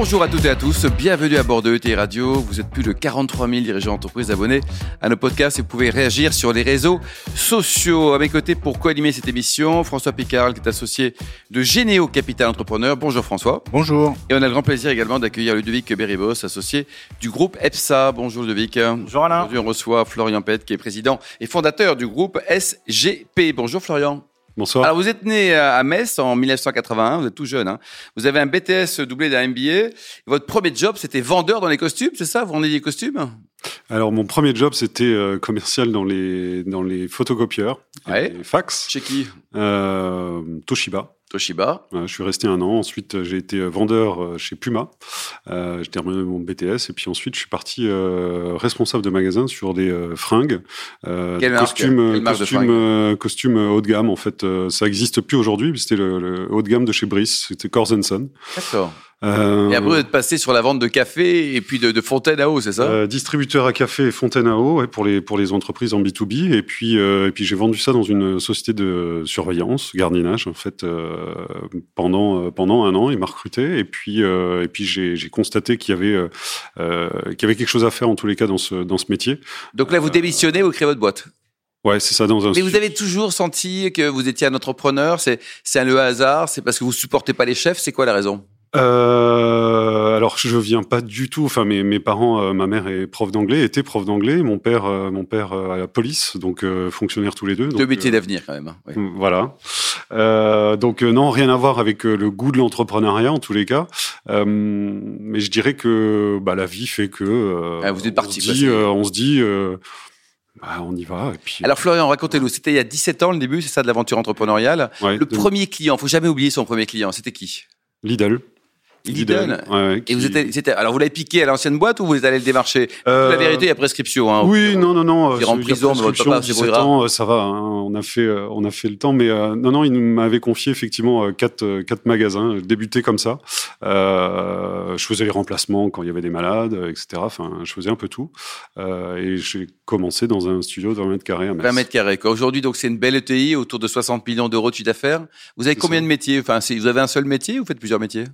Bonjour à toutes et à tous, bienvenue à bord de ETI Radio. Vous êtes plus de 43 000 dirigeants d'entreprises abonnés à nos podcasts et vous pouvez réagir sur les réseaux sociaux. À mes côtés pour co-animer cette émission, François Picard, qui est associé de Généo Capital Entrepreneur. Bonjour François. Bonjour. Et on a le grand plaisir également d'accueillir Ludovic Beribos, associé du groupe EPSA. Bonjour Ludovic. Bonjour Alain. Aujourd'hui on reçoit Florian Pett, qui est président et fondateur du groupe SGP. Bonjour Florian. Bonsoir. Alors, vous êtes né à Metz en 1981, vous êtes tout jeune. Hein. Vous avez un BTS doublé d'un MBA. Votre premier job, c'était vendeur dans les costumes, c'est ça? Vous vendez des costumes? Alors, mon premier job, c'était euh, commercial dans les, dans les photocopieurs, Ouais. les fax, Chez qui? Euh, Toshiba. Toshiba. Je suis resté un an. Ensuite, j'ai été vendeur euh, chez Puma. Euh, j'ai terminé mon BTS. Et puis ensuite, je suis parti euh, responsable de magasin sur des euh, fringues. Quelle costumes, Quelle de costumes, fringues? costumes haut de gamme. En fait, ça n'existe plus aujourd'hui. mais C'était le, le haut de gamme de chez Brice. C'était Corzenson. D'accord. Euh, Et après, vous êtes passé sur la vente de café et puis de, de fontaine à eau, c'est ça? Euh, distributeur à café et fontaine à eau ouais, pour les pour les entreprises en B2B et puis euh, et puis j'ai vendu ça dans une société de surveillance gardiennage en fait euh, pendant euh, pendant un an. Il m'a recruté. Et puis euh, et puis j'ai constaté qu'il y avait qu'il y avait quelque chose à faire en tous les cas dans ce dans ce métier. Donc là, vous démissionnez, vous créez votre boîte? ouais c'est ça dans un Mais vous avez toujours senti que vous étiez un entrepreneur? C'est c'est un le hasard? C'est parce que vous supportez pas les chefs? C'est quoi la raison? Euh, alors je viens pas du tout. Enfin mes mes parents, euh, ma mère est prof d'anglais, était prof d'anglais, mon père euh, mon père à la police, donc fonctionnaires tous les deux. Deux métiers d'avenir quand même. hein. Oui. Voilà. Donc non, rien à voir avec le goût de l'entrepreneuriat en tous les cas. Mais je dirais que bah, la vie fait que Ah, vous êtes parti, On se dit, on se dit, bah, on y va. Et puis, Alors Florian, racontez-nous. C'était il y a 17 ans le début, c'est ça de l'aventure entrepreneuriale? ouais, Le de- premier client, faut jamais oublier son premier client. C'était qui? Lidl. Lidl. ouais, ouais, Et qui- vous c'était, alors vous l'avez piqué à l'ancienne boîte ou vous allez le démarcher Euh, La vérité, il y a prescription. Hein, Oui, non, non, non. Dire en euh, il a prison, mais votre papa, c'est 17 grave. ans, euh, ça va. hein, on a fait, euh, on a fait le temps, mais euh, non, non, il m'avait confié effectivement euh, quatre, euh, quatre magasins, euh, débuté comme ça. Euh, je faisais les remplacements quand il y avait des malades, euh, etc. Enfin, je faisais un peu tout. Euh, et j'ai commencé dans un studio de 20 mètres carrés à Metz. 20 mètres carrés. quoi. Aujourd'hui, donc c'est une belle ETI autour de 60 millions d'euros de chiffre d'affaires. Vous avez C'est combien ça. de métiers? Enfin, vous avez un seul métier ou vous faites plusieurs métiers?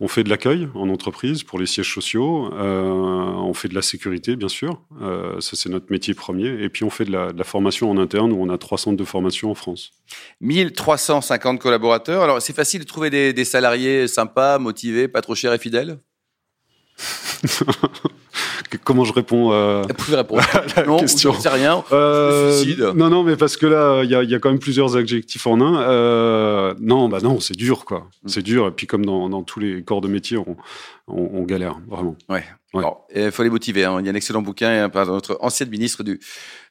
On fait de l'accueil en entreprise pour les sièges sociaux. Euh, on fait de la sécurité, bien sûr. Euh, ça, c'est notre métier premier. Et puis, on fait de la, formation en interne où on a trois centres de formation en France. 1350 collaborateurs. Alors, c'est facile de trouver des, des salariés sympas, motivés, pas trop chers et fidèles? Comment je réponds euh, Vous pouvez répondre. la non, question. je sais rien. Euh, non, non, mais parce que là, il y a, il y a quand même plusieurs adjectifs en un. Euh, non, bah non, c'est dur, quoi. Mm. C'est dur. Et puis, comme dans, dans tous les corps de métier, on, on, on galère, vraiment. Ouais. Il faut les motiver. hein. Il y a un excellent bouquin hein, par notre ancienne ministre du,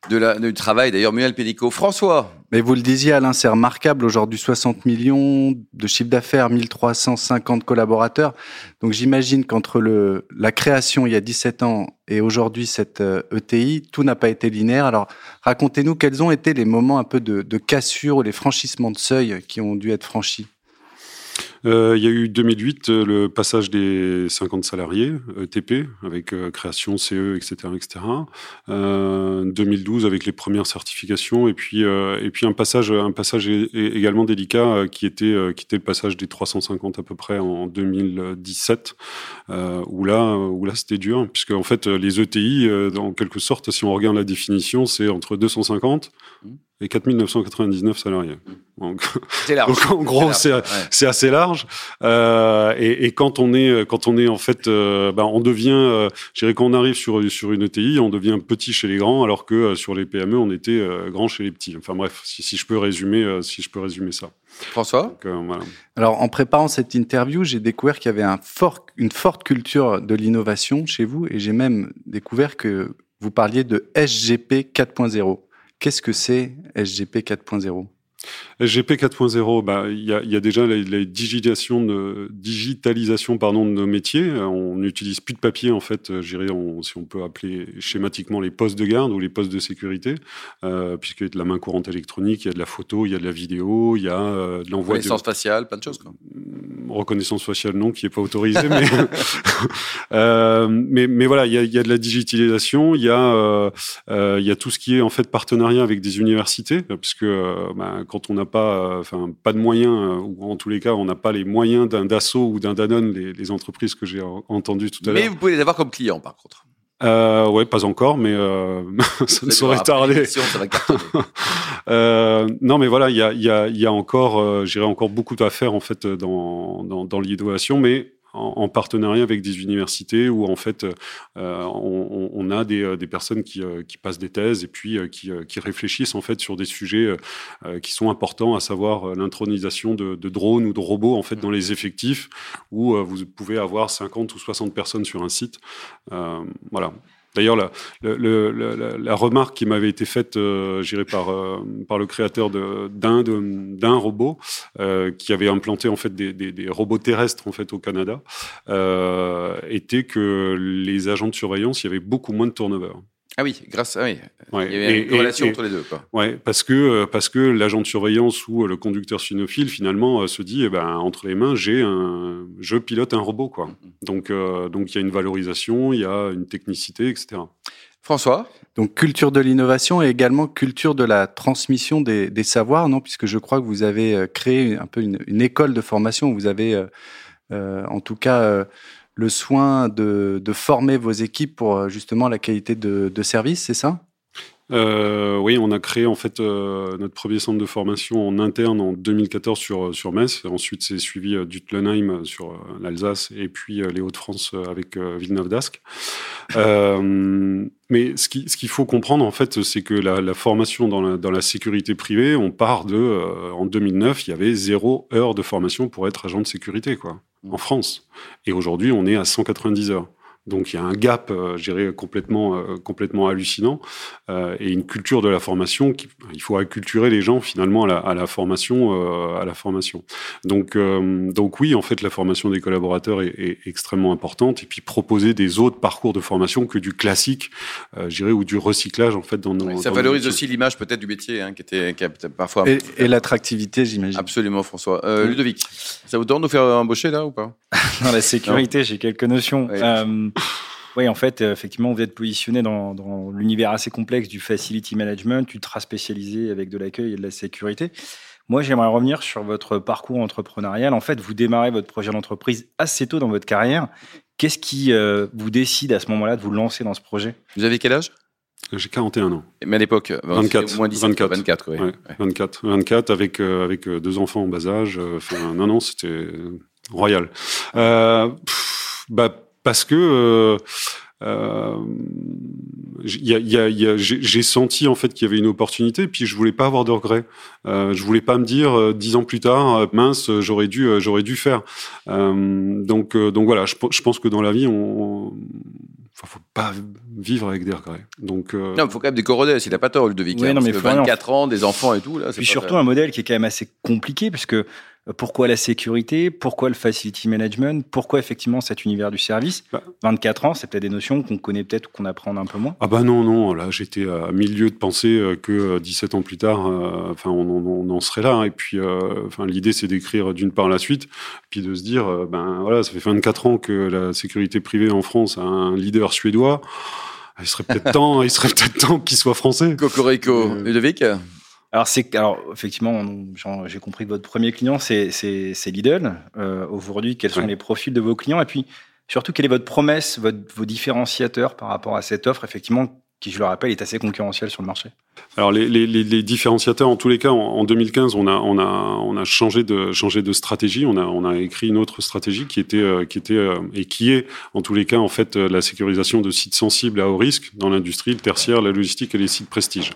de la, du Travail, d'ailleurs, Muriel Pénicaud. François, Mais vous le disiez, Alain, c'est remarquable. Aujourd'hui, 60 millions de chiffre d'affaires, 1350 collaborateurs. Donc, j'imagine qu'entre le, la création il y a 17 ans et aujourd'hui cette euh, ETI, tout n'a pas été linéaire. Alors, racontez-nous quels ont été les moments un peu de, de cassure ou les franchissements de seuil qui ont dû être franchis. Euh, Il y a eu 2008, euh, le passage des 50 salariés, ETP, avec euh, création, CE, etc. etc. Euh, 2012, avec les premières certifications. Et puis, euh, et puis un passage, un passage également délicat euh, qui, était, euh, qui était le passage des 350 à peu près en 2017, euh, où là, où là c'était dur, puisque en fait, les ETI, euh, en quelque sorte, si on regarde la définition, c'est entre 250 et 4999 salariés. Donc, c'est large. donc en gros, c'est Ouais. c'est assez large. Euh, et, et quand on est, quand on est en fait, euh, ben, on devient, euh, je dirais quand on arrive sur sur une ETI, on devient petit chez les grands, alors que euh, sur les PME, on était euh, grand chez les petits. Enfin bref, si, si je peux résumer, euh, si je peux résumer ça. François? Donc, euh, voilà. Alors, en préparant cette interview, j'ai découvert qu'il y avait un fort, une forte culture de l'innovation chez vous et j'ai même découvert que vous parliez de SGP 4.0. Qu'est-ce que c'est SGP 4.0 SGP 4.0, bah, il y, a, y a déjà la, la digitalisation, de, digitalisation pardon, de nos métiers. On n'utilise plus de papier, en fait, j'irais, si on peut appeler schématiquement les postes de garde ou les postes de sécurité, euh, puisqu'il y a de la main courante électronique, il y a de la photo, il y a de la vidéo, il y a euh, de l'envoi... Reconnaissance de... faciale, plein de choses. Quoi. Reconnaissance faciale, non, qui n'est pas autorisée, mais, euh, mais, mais voilà, il y a, y a de la digitalisation, il y, euh, euh, y a tout ce qui est en fait partenariat avec des universités, puisque euh, bah, quand on n'a pas, enfin, pas de moyens, ou en tous les cas, on n'a pas les moyens d'un Dassault ou d'un Danone, les, les, entreprises que j'ai entendues tout à l'heure. Mais vous pouvez les avoir comme clients, par contre. Euh, ouais, pas encore, mais euh, ça ne saurait tarder. Euh, non, mais voilà, il y a, y, a, y a encore, euh, j'irai encore beaucoup à faire en fait dans dans, dans l'innovation, mais en, partenariat avec des universités où en fait euh, on, on, a des, des personnes qui, euh, qui, passent des thèses et puis euh, qui, qui, réfléchissent en fait sur des sujets qui sont importants, à savoir l'intronisation de, de, drones ou de robots en fait dans les effectifs où vous pouvez avoir 50 ou 60 personnes sur un site. voilà. D'ailleurs, la, la, la, la, remarque qui m'avait été faite, euh, par, euh, par le créateur d'un d'un robot euh, qui avait implanté en fait des, des, des, robots terrestres en fait au Canada, euh, était que les agents de surveillance, il y avait beaucoup moins de turnover. Ah oui, grâce à oui. Ouais. Il y avait Et- une relation et- entre les deux. Quoi. Ouais, parce que parce que l'agent de surveillance ou le conducteur cynophile finalement se dit eh ben entre les mains j'ai un je pilote un robot quoi. Donc euh, donc il y a une valorisation, il y a une technicité etc. François, Donc culture de l'innovation et également culture de la transmission des, des savoirs, non? Puisque je crois que vous avez euh, créé un peu une, une école de formation. Vous avez, euh, euh, en tout cas, euh, le soin de, de former vos équipes pour euh, justement la qualité de, de service, c'est ça? Euh, oui, on a créé en fait euh, notre premier centre de formation en interne en 2014 sur sur Metz. Ensuite, c'est suivi euh, d'Utlenheim sur euh, l'Alsace et puis euh, les Hauts-de-France euh, avec euh, Villeneuve d'Ascq. Euh, mais ce qui- ce qu'il faut comprendre en fait, c'est que la, la formation dans la, dans la sécurité privée, on part de euh, en 2009, il y avait zéro heure de formation pour être agent de sécurité quoi en France. Et aujourd'hui, on est à 190 heures. Donc il y a un gap, euh, je dirais, complètement, euh, complètement hallucinant euh, et une culture de la formation. Qui, il faut acculturer les gens finalement à la, à la formation, euh, à la formation. Donc, euh, donc oui, en fait, la formation des collaborateurs est, est extrêmement importante et puis proposer des autres parcours de formation que du classique, euh, je dirais, ou du recyclage en fait dans nos. Oui, ça dans valorise aussi l'image peut-être du métier, hein, qui était qui a peut-être parfois. Et, et l'attractivité, j'imagine. Absolument, François. Euh, Oui. Ludovic, ça vous tente de nous faire embaucher là ou pas? Dans la sécurité, j'ai quelques notions. Euh, oui, en fait, euh, effectivement, vous êtes positionné dans, dans l'univers assez complexe du facility management, ultra spécialisé avec de l'accueil et de la sécurité. Moi, j'aimerais revenir sur votre parcours entrepreneurial. En fait, vous démarrez votre projet d'entreprise assez tôt dans votre carrière. Qu'est-ce qui euh, vous décide à ce moment-là de vous lancer dans ce projet? Vous avez quel âge? J'ai 41 ans. Mais à l'époque, euh, 24, c'était moins 17, 24. 24 ouais. Ouais, 24, 24 avec euh, avec euh, deux enfants en bas âge. euh, Enfin, non, non, c'était euh, royal. Euh, pff, bah parce que euh, euh, il y a, il y a, il y a- j'ai j'ai senti en fait qu'il y avait une opportunité, puis je voulais pas avoir de regrets. Euh, je voulais pas me dire euh, dix ans plus tard, euh, mince, j'aurais dû, euh, j'aurais dû faire. Euh, donc, euh, donc voilà, je, pe- je pense que dans la vie, on, enfin, faut pas vivre avec des regrets. Donc, euh, Non, il faut quand même décoroder, s'il n'a pas tort, Ludovic. Ouais, hein, non, parce mais que Florian, 24 ans, des enfants et tout, là, c'est Puis pas surtout vrai. un modèle qui est quand même assez compliqué, puisque pourquoi la sécurité? Pourquoi le facility management? Pourquoi effectivement cet univers du service? Bah. 24 ans, c'est peut-être des notions qu'on connaît peut-être ou qu'on apprend un peu moins. Ah bah non, non, là j'étais à mille lieues de penser euh, que euh, 17 ans plus tard, euh, enfin on, on- on en serait là. Et puis, euh, enfin l'idée c'est d'écrire d'une part la suite, puis de se dire, euh, ben voilà, ça fait 24 ans que la sécurité privée en France a un leader suédois. Il serait peut-être temps, il serait peut-être temps qu'il soit français. Cocorico, Euh, Ludovic? Alors, c'est, alors effectivement, j'ai compris que votre premier client, c'est, Lidl. Euh, aujourd'hui, quels sont les profils de vos clients? Et puis, surtout, quelle est votre promesse, votre, vos différenciateurs par rapport à cette offre, effectivement, qui, je le rappelle, est assez concurrentielle sur le marché? Alors les, différenciateurs, en tous les cas, en, en 2015, on a on a on a changé de changé de stratégie. On a on a écrit une autre stratégie qui était euh, qui était euh, et qui est en tous les cas en fait euh, la sécurisation de sites sensibles à haut risque dans l'industrie, le tertiaire, la logistique et les sites prestige.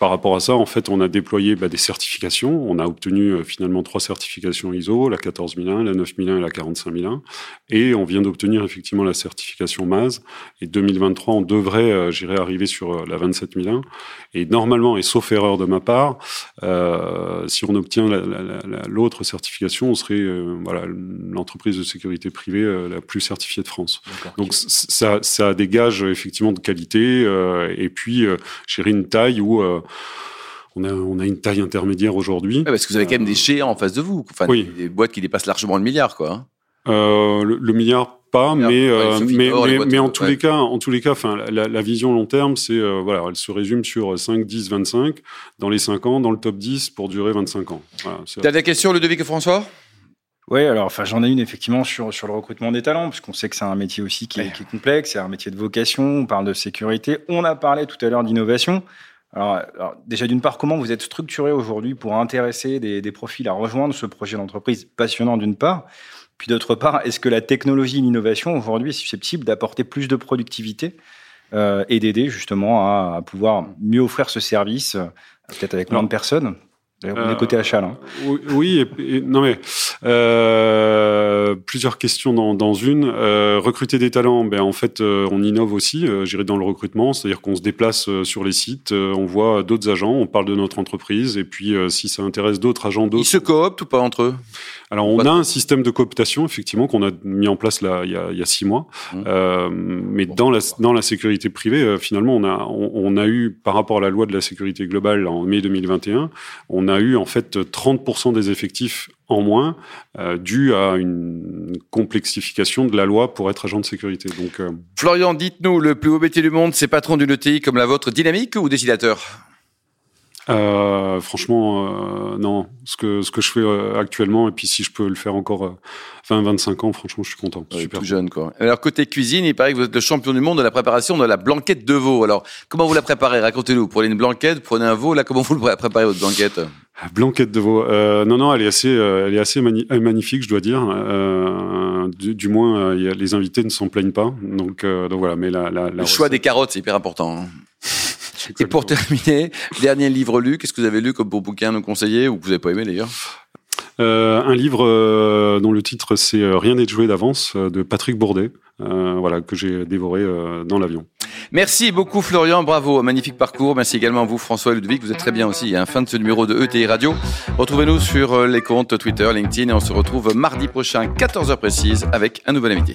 Par rapport à ça, en fait, on a déployé bah, des certifications. On a obtenu finalement trois certifications ISO, la 14001, la 9001 et la 45001. Et on vient d'obtenir effectivement la certification MAS. Et 2023, on devrait, j'irai arriver sur la 27001. Et normalement, et sauf erreur de ma part, si on obtient l'autre certification, on serait voilà l'entreprise de sécurité privée la plus certifiée de France. Donc ça, ça dégage effectivement de qualité et puis j'ai une taille où on a, on a une taille intermédiaire aujourd'hui. parce que vous avez quand même des géants en face de vous, enfin, des, boîtes qui dépassent largement le milliard, quoi. Hein. Euh, le, milliard pas, mais, euh, mais, mais, en tous les cas, en tous les cas, enfin, la, vision long terme, c'est euh, voilà, elle se résume sur 5, 10, 25 dans les 5 ans, dans le top 10 pour durer 25 ans. Voilà, T'as des questions, Ludovic et François? Oui, alors enfin j'en ai une effectivement sur sur le recrutement des talents, puisqu'on sait que c'est un métier aussi qui est, qui est complexe, c'est un métier de vocation. On parle de sécurité, on a parlé tout à l'heure d'innovation. Alors, déjà, d'une part, comment vous êtes structuré aujourd'hui pour intéresser des, des, profils à rejoindre ce projet d'entreprise passionnant d'une part? Puis d'autre part, est-ce que la technologie et l'innovation aujourd'hui est susceptible d'apporter plus de productivité euh, et d'aider justement à, à, pouvoir mieux offrir ce service, euh, peut-être avec moins de personnes? On est côté achat là. Oui, non mais euh, plusieurs questions dans, dans une. Euh, recruter des talents, ben en fait, euh, on innove aussi. Euh, J'irai dans le recrutement, c'est-à-dire qu'on se déplace euh, sur les sites, on voit d'autres agents, on parle de notre entreprise, et puis si ça intéresse d'autres agents, d'autres. Ils se cooptent ou pas entre eux? Alors, on a un système de cooptation, effectivement, qu'on a mis en place là, il, y a, il y a six mois. Mmh. Euh, mais dans, la, dans la sécurité privée, euh, finalement, on a, on, a eu, par rapport à la loi de la sécurité globale en mai 2021, on a eu en fait 30% des effectifs en moins, euh, dû à une complexification de la loi pour être agent de sécurité. Donc, euh, Florian, dites-nous, le plus beau métier du monde, c'est patron d'une ETI comme la vôtre, dynamique ou décidateur euh, franchement, euh, non. Ce que, ce que je fais euh, actuellement, et puis si je peux le faire encore 20-25 euh, ans, franchement, je suis content. Ouais, Super. Tout jeune, quoi. Alors, côté cuisine, il paraît que vous êtes le champion du monde de la préparation de la blanquette de veau. Alors, comment vous la préparez? Racontez-nous. Vous prenez une blanquette, vous prenez un veau. Là, comment vous préparez votre blanquette? Blanquette de veau. Euh, non, non, elle est assez, elle est assez magnifique, je dois dire. Euh, du, du, moins, les invités ne s'en plaignent pas. Donc, donc voilà. Mais la, la, la le choix des carottes, c'est hyper important. Hein. Et pour terminer, dernier livre lu, qu'est-ce que vous avez lu comme beau bouquin nous conseiller ou que vous n'avez pas aimé d'ailleurs euh, un livre euh, dont le titre c'est euh, Rien n'est joué d'avance de Patrick Bourdet, euh, voilà que j'ai dévoré dans l'avion. Merci beaucoup Florian, bravo, magnifique parcours. Merci également à vous François Ludwig, vous êtes très bien aussi. hein. Fin de ce numéro de ETI Radio. Retrouvez-nous sur les comptes Twitter, LinkedIn et on se retrouve mardi prochain 14h précise avec un nouvel invité.